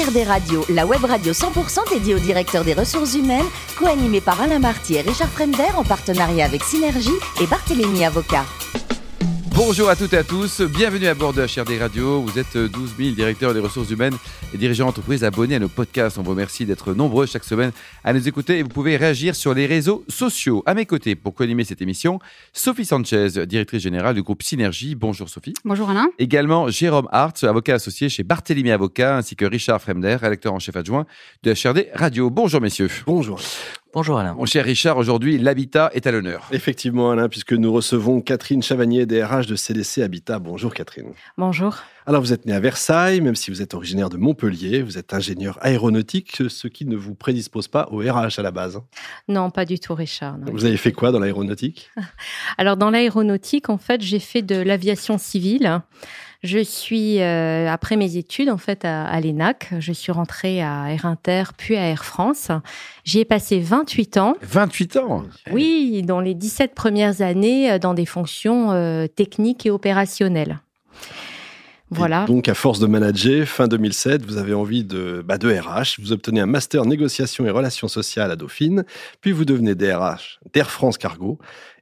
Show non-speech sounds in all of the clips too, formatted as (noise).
HRD Radio, la web radio 100% dédiée aux directeurs des ressources humaines, co-animée par Alain Marty et Richard Fremder en partenariat avec Synergie et Barthélémy Avocat. Bonjour à toutes et à tous, bienvenue à bord de HRD Radio. Vous êtes 12 000 directeurs des ressources humaines et dirigeants d'entreprise abonnés à nos podcasts. On vous remercie d'être nombreux chaque semaine à nous écouter et vous pouvez réagir sur les réseaux sociaux. À mes côtés, pour co-animer cette émission, Sophie Sanchez, directrice générale du groupe Synergie. Bonjour Sophie. Bonjour Alain. Également Jérôme Hart, avocat associé chez Barthélemy Avocat, ainsi que Richard Fremder, rédacteur en chef adjoint de HRD Radio. Bonjour messieurs. Bonjour. Bonjour Alain. Mon cher Richard, aujourd'hui, l'habitat est à l'honneur. Effectivement Alain, puisque nous recevons Catherine Chavagnier, DRH de CDC Habitat. Bonjour Catherine. Bonjour. Alors vous êtes né à Versailles, même si vous êtes originaire de Montpellier, vous êtes ingénieur aéronautique, ce qui ne vous prédispose pas au RH à la base. Non, pas du tout Richard. non. Vous avez fait quoi dans l'aéronautique? (laughs) Alors dans l'aéronautique, en fait, j'ai fait de l'aviation civile. Je suis, euh, après mes études, en fait, à, à l'ENAC, je suis rentrée à Air Inter, puis à Air France. J'y ai passé 28 ans. 28 ans Oui, dans les 17 premières années, euh, dans des fonctions euh, techniques et opérationnelles. Voilà. Et donc à force de manager, fin 2007, vous avez envie de, bah, de RH, vous obtenez un master négociation et relations sociales à Dauphine, puis vous devenez DRH d'Air France Cargo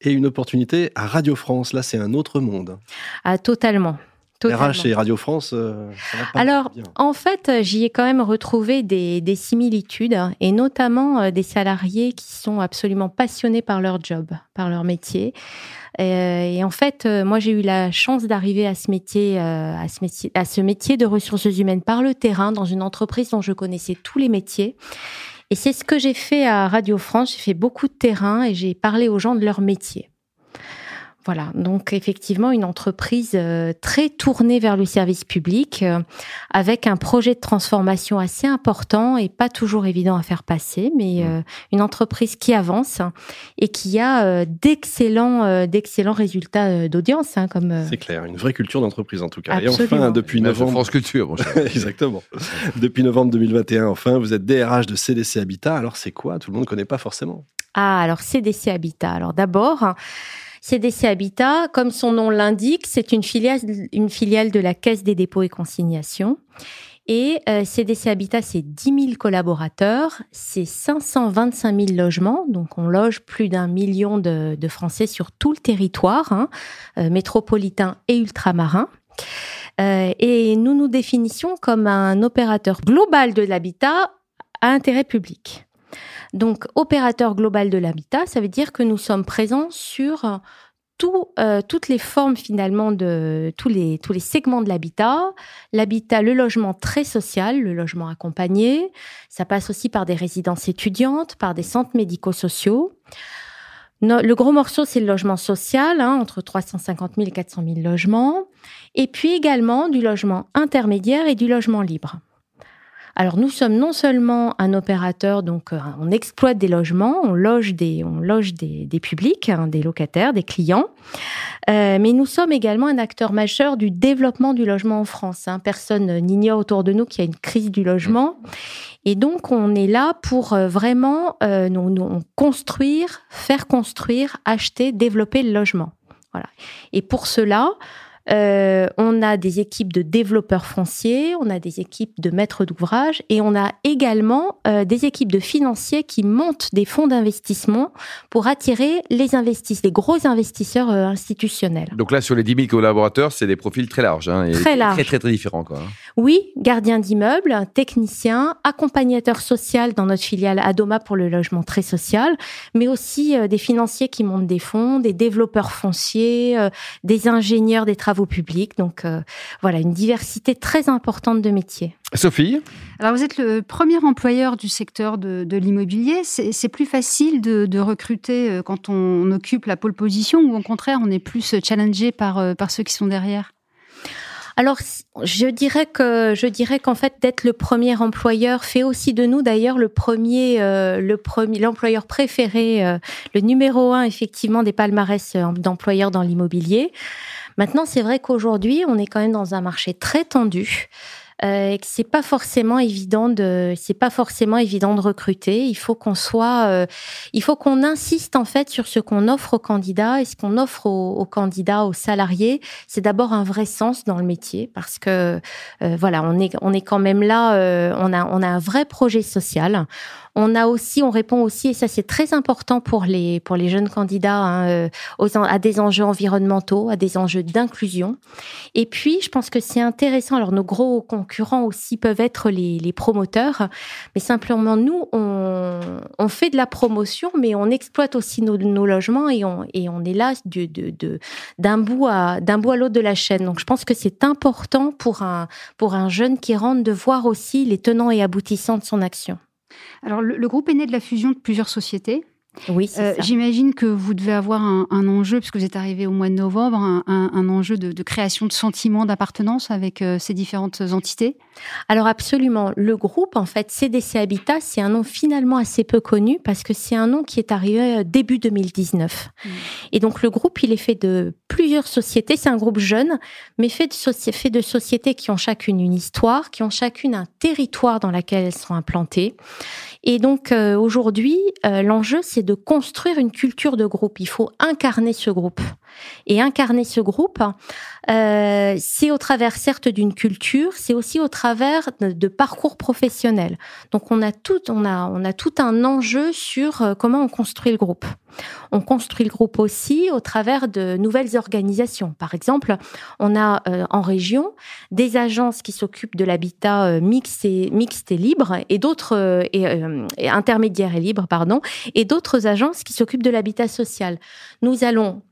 et une opportunité à Radio France. Là, c'est un autre monde. Ah, totalement. Totalement. RH et Radio France, euh, ça va pas Alors, bien. en fait, j'y ai quand même retrouvé des, des similitudes, et notamment euh, des salariés qui sont absolument passionnés par leur job, par leur métier. Euh, et en fait, euh, moi, j'ai eu la chance d'arriver à ce métier, euh, à ce métier, à ce métier de ressources humaines par le terrain, dans une entreprise dont je connaissais tous les métiers. Et c'est ce que j'ai fait à Radio France. J'ai fait beaucoup de terrain et j'ai parlé aux gens de leur métier. Voilà, donc effectivement une entreprise euh, très tournée vers le service public, euh, avec un projet de transformation assez important et pas toujours évident à faire passer, mais euh, une entreprise qui avance et qui a d'excellents d'excellents résultats d'audience, hein, comme C'est clair, une vraie culture d'entreprise en tout cas. Et Absolument. enfin, depuis novembre, France Culture, mon cher. (laughs) Exactement. Depuis novembre 2021, enfin, vous êtes DRH de CDC Habitat. Alors, c'est quoi? Tout le monde ne connaît pas forcément. Ah, alors CDC Habitat. Alors d'abord, CDC Habitat, comme son nom l'indique, c'est une filiale, de la Caisse des dépôts et consignations. Et euh, CDC Habitat, c'est 10 000 collaborateurs, c'est 525 000 logements, donc on loge plus d'un million de, de Français sur tout le territoire, hein, euh, métropolitain et ultramarin. Euh, et nous nous définissions comme un opérateur global de l'habitat à intérêt public. Donc, opérateur global de l'habitat, ça veut dire que nous sommes présents sur tout, euh, toutes les formes finalement de tous les, segments de l'habitat. L'habitat, le logement très social, le logement accompagné. Ça passe aussi par des résidences étudiantes, par des centres médico-sociaux. Le gros morceau, c'est le logement social, hein, entre 350 000 et 400 000 logements. Et puis également du logement intermédiaire et du logement libre. Alors nous sommes non seulement un opérateur, donc euh, on exploite des logements, on loge des, on loge des, publics, hein, des locataires, des clients, euh, mais nous sommes également un acteur majeur du développement du logement en France. hein. Personne n'ignore autour de nous qu'il y a une crise du logement, et donc on est là pour euh, vraiment nous, nous, on construire, faire construire, acheter, développer le logement. Voilà. Et pour cela, euh, on a des équipes de développeurs fonciers, on a des équipes de maîtres d'ouvrage et on a également euh, des équipes de financiers qui montent des fonds d'investissement pour attirer les investisseurs, les gros investisseurs euh, institutionnels. Donc là, sur les 10 000 collaborateurs, c'est des profils très larges. hein, et Très larges. Très, très, très différents. Quoi. Oui, gardien d'immeuble, technicien, accompagnateur social dans notre filiale Adoma pour le logement très social, mais aussi euh, des financiers qui montent des fonds, des développeurs fonciers, euh, des ingénieurs des travaux publics. Donc euh, voilà, une diversité très importante de métiers. Sophie? Alors, vous êtes le premier employeur du secteur de, de l'immobilier. C'est plus facile de, de recruter quand on occupe la pole position ou au contraire, on est plus challengé par, par ceux qui sont derrière? Alors, je dirais que je dirais qu'en fait d'être le premier employeur fait aussi de nous d'ailleurs le premier euh, le premier l'employeur préféré, euh, le numéro un effectivement des palmarès euh, d'employeurs dans l'immobilier. Maintenant, c'est vrai qu'aujourd'hui, on est quand même dans un marché très tendu. Euh, et que c'est pas forcément évident de c'est pas forcément évident de recruter. Il faut qu'on soit, euh, il faut qu'on insiste en fait sur ce qu'on offre aux candidats et ce qu'on offre aux, candidats, aux salariés. C'est d'abord un vrai sens dans le métier parce que euh, voilà, on est on est quand même là, on a on a un vrai projet social. On a aussi, on répond aussi, et ça c'est très important pour les pour les jeunes candidats, hein, aux, à des enjeux environnementaux, à des enjeux d'inclusion. Et puis, je pense que c'est intéressant. Alors, nos gros concurrents aussi peuvent être les, promoteurs, mais simplement nous, on, fait de la promotion, mais on exploite aussi nos, logements et on est là d'un bout à l'autre de la chaîne. Donc, je pense que c'est important pour un jeune qui rentre de voir aussi les tenants et aboutissants de son action. Alors, le, groupe est né de la fusion de plusieurs sociétés. Oui, euh, J'imagine que vous devez avoir un, enjeu, puisque vous êtes arrivé au mois de novembre, un, enjeu de, création de sentiment d'appartenance avec euh, ces différentes entités. Alors absolument. Le groupe, en fait, CDC Habitat, c'est un nom finalement assez peu connu parce que c'est un nom qui est arrivé euh, début 2019. Mmh. Et donc le groupe, il est fait de plusieurs sociétés. C'est un groupe jeune, mais fait de, fait de sociétés qui ont chacune une histoire, qui ont chacune un territoire dans lequel elles sont implantées. Et donc euh, aujourd'hui, euh, l'enjeu, c'est de construire une culture de groupe. Il faut incarner ce groupe. Et incarner ce groupe, euh, c'est au travers certes d'une culture, c'est aussi au travers de, parcours professionnels. Donc on a tout, on a, on a tout un enjeu sur euh, comment on construit le groupe. On construit le groupe aussi au travers de nouvelles organisations. Par exemple, on a euh, en région des agences qui s'occupent de l'habitat mixte et mixte et libre, et d'autres et intermédiaires et libres, pardon, et d'autres agences qui s'occupent de l'habitat social. Nous allons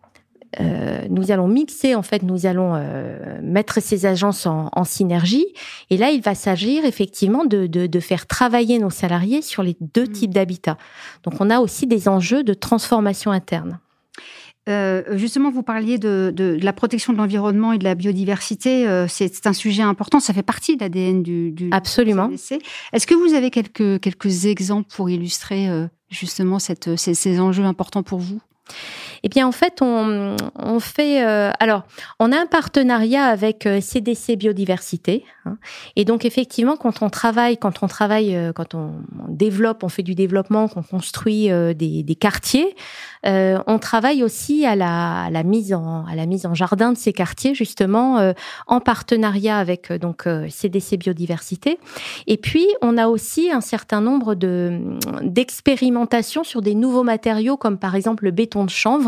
euh, nous allons mixer, en fait, nous allons euh, mettre ces agences en, synergie. Et là, il va s'agir effectivement de, de, faire travailler nos salariés sur les deux mm. types d'habitat. Donc, on a aussi des enjeux de transformation interne. Euh, justement, vous parliez de, de, la protection de l'environnement et de la biodiversité. c'est un sujet important. Ça fait partie de l'ADN du, du, Absolument. Est-ce que vous avez quelques, quelques exemples pour illustrer justement cette, ces, ces enjeux importants pour vous? Eh bien, en fait, on, on fait. Euh, alors, on a un partenariat avec CDC euh, Biodiversité, hein, et donc effectivement, quand on travaille, quand on travaille, euh, quand on, développe, on fait du développement, qu'on construit des, des, quartiers, on travaille aussi à la, à la, mise en à la mise en jardin de ces quartiers, justement, en partenariat avec donc CDC Biodiversité. Et puis, on a aussi un certain nombre de d'expérimentations sur des nouveaux matériaux, comme par exemple le béton de chanvre,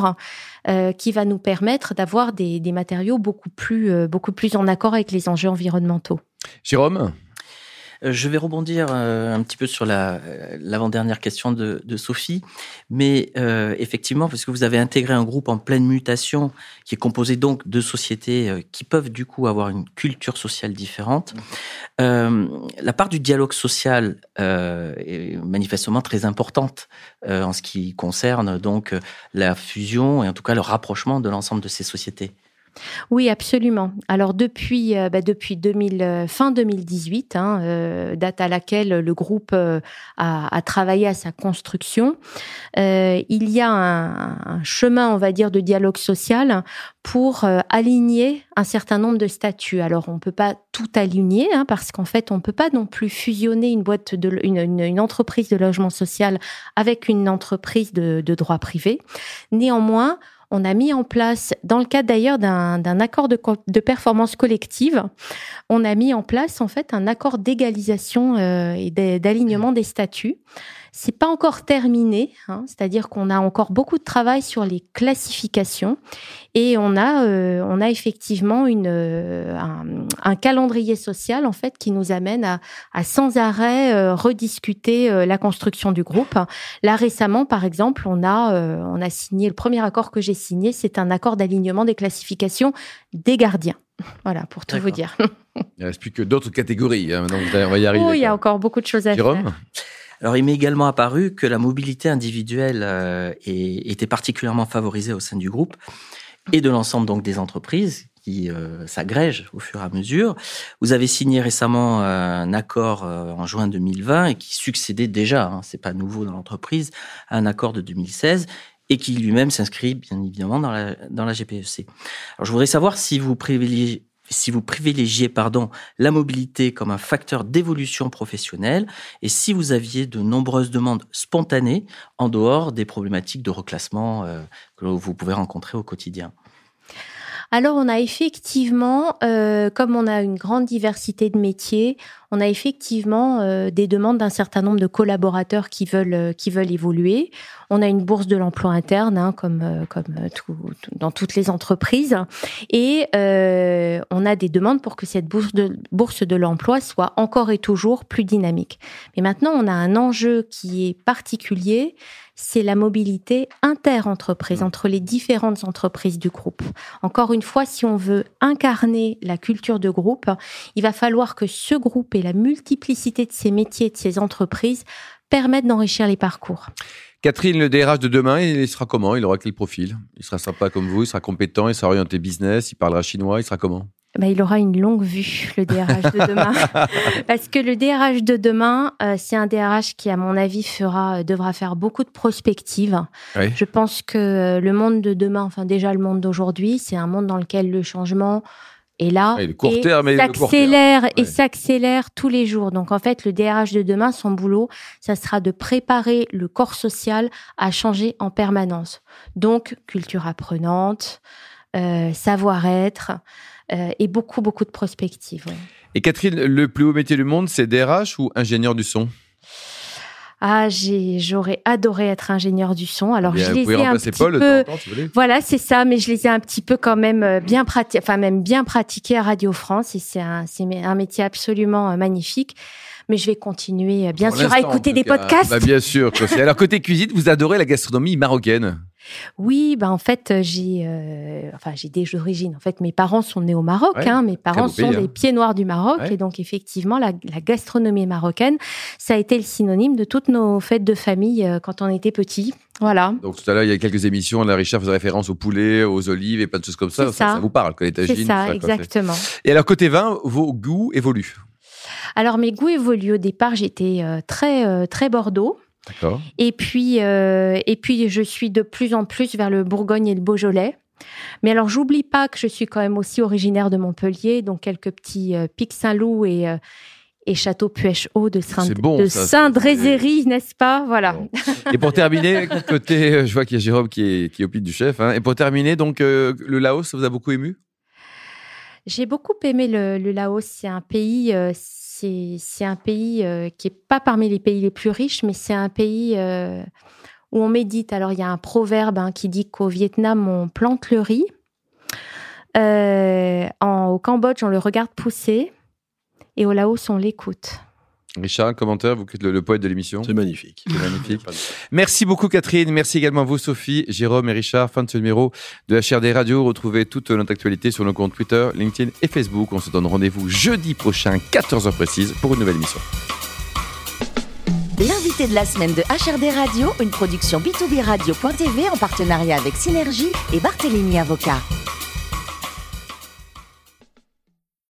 euh, qui va nous permettre d'avoir des, matériaux beaucoup plus, euh, beaucoup plus en accord avec les enjeux environnementaux. Jérôme? Je vais rebondir euh, un petit peu sur euh, l'avant-dernière question de, de, Sophie, mais euh, effectivement, parce que vous avez intégré un groupe en pleine mutation qui est composé donc de sociétés qui peuvent du coup avoir une culture sociale différente. Euh, la part du dialogue social est manifestement très importante en ce qui concerne donc la fusion et en tout cas le rapprochement de l'ensemble de ces sociétés. Oui, absolument. Alors depuis euh, bah, depuis 2000, euh, fin 2018, hein, euh, date à laquelle le groupe a, travaillé à sa construction, il y a un, chemin, on va dire, de dialogue social pour aligner un certain nombre de statuts. Alors on peut pas tout aligner hein, parce qu'en fait on peut pas non plus fusionner une, entreprise de logement social avec une entreprise de, de droit privé. Néanmoins on a mis en place, dans le cadre d'ailleurs d'un accord de, performance collective, on a mis en place en fait un accord d'égalisation euh, et d'alignement des statuts c'est pas encore terminé, hein, c'est-à-dire qu'on a encore beaucoup de travail sur les classifications et on a, euh, on a effectivement une, euh, un, calendrier social en fait qui nous amène à, à sans arrêt euh, rediscuter la construction du groupe. Là récemment, par exemple, on a, on a signé le premier accord que j'ai signé, c'est un accord d'alignement des classifications des gardiens. Voilà, pour tout vous dire. Il ne reste plus que d'autres catégories. Hein, on va y arriver. Oui, il y a encore beaucoup de choses à Jérôme? faire. Alors, il m'est également apparu que la mobilité individuelle euh, était particulièrement favorisée au sein du groupe et de l'ensemble donc des entreprises qui euh, s'agrègent au fur et à mesure. Vous avez signé récemment euh, un accord en juin 2020 et qui succédait déjà, hein, c'est pas nouveau dans l'entreprise, à un accord de 2016 et qui lui-même s'inscrit bien évidemment dans la, dans la GPEC. Alors je voudrais savoir si vous privilégiez si vous privilégiez la mobilité comme un facteur d'évolution professionnelle et si vous aviez de nombreuses demandes spontanées en dehors des problématiques de reclassement euh, que vous pouvez rencontrer au quotidien. Alors on a effectivement, euh, comme on a une grande diversité de métiers, on a effectivement euh, des demandes d'un certain nombre de collaborateurs qui veulent euh, qui veulent évoluer. On a une bourse de l'emploi interne, hein, comme euh, comme tout, dans toutes les entreprises, et on a des demandes pour que cette bourse de bourse de l'emploi soit encore et toujours plus dynamique. Mais maintenant, on a un enjeu qui est particulier, c'est la mobilité inter-entreprise, mmh. entre les différentes entreprises du groupe. Encore une fois, si on veut incarner la culture de groupe, il va falloir que ce groupe la multiplicité de ces métiers, de ces entreprises permettent d'enrichir les parcours. Catherine, le DRH de demain, il sera comment? Il aura quel profil? Il sera sympa comme vous, il sera compétent, il sera orienté business, il parlera chinois, il sera comment? Bah, il aura une longue vue, le DRH de demain. (laughs) Parce que le DRH de demain, euh, c'est un DRH qui, à mon avis, fera, euh, devra faire beaucoup de prospectives. Je pense que euh, le monde de demain, enfin déjà le monde d'aujourd'hui, c'est un monde dans lequel le changement et là, et s'accélère et s'accélère tous les jours. Donc en fait, le DRH de demain, son boulot, ça sera de préparer le corps social à changer en permanence. Donc culture apprenante, euh, savoir-être euh, et beaucoup beaucoup de prospectives. Et Catherine, le plus haut métier du monde, c'est DRH ou ingénieur du son? Ah, j'aurais adoré être ingénieur du son. Alors je les ai un petit peu, voilà, c'est ça, mais je les ai un petit peu quand même euh, bien pratiqués, enfin même bien pratiqués à Radio France, et c'est un, un métier absolument euh, magnifique mais je vais continuer, euh, bien sûr, à écouter des podcasts. Bah, bien sûr. Alors, côté cuisine, vous adorez la gastronomie marocaine oui, bah en fait j'ai, euh, enfin j'ai des origines. En fait, mes parents sont nés au Maroc. hein, mes parents sont des pieds noirs du Maroc, et donc effectivement la, gastronomie marocaine, ça a été le synonyme de toutes nos fêtes de famille euh, quand on était petit. Voilà. Donc tout à l'heure, il y a quelques émissions, la Richard faisait référence au poulet, aux olives et pas de choses comme ça. Ça, ça. vous parle, les C'est ça, exactement. Et alors côté vin, vos goûts évoluent? Alors mes goûts évoluent. Au départ, j'étais euh, très euh, très Bordeaux. Et puis euh, et puis je suis de plus en plus vers le Bourgogne et le Beaujolais. Mais alors j'oublie pas que je suis quand même aussi originaire de Montpellier, donc quelques petits pics Saint-Loup et et Château Puech-Haut de, Saint de Saint-Drézéry, n'est-ce pas? Voilà. Et pour terminer, (laughs) côté, je vois qu'il y a Jérôme qui est, qui est au pied du chef. Hein. Et pour terminer, donc, le Laos, ça vous a beaucoup ému? J'ai beaucoup aimé le, le Laos. C'est un pays, c'est un pays euh, qui est pas parmi les pays les plus riches, mais c'est un pays euh, où on médite. Alors il y a un proverbe hein, qui dit qu'au Vietnam on plante le riz, euh, au Cambodge on le regarde pousser, et au Laos on l'écoute. Richard, un commentaire, vous êtes le, poète de l'émission. C'est magnifique. magnifique. Merci beaucoup Catherine, merci également à vous Sophie, Jérôme et Richard. Fin de ce numéro de HRD Radio. Retrouvez toute notre actualité sur nos comptes Twitter, LinkedIn et Facebook. On se donne rendez-vous jeudi prochain, 14h précise, pour une nouvelle émission. L'invité de la semaine de HRD Radio, une production B2B Radio.tv en partenariat avec Synergie et Barthélémy Avocat.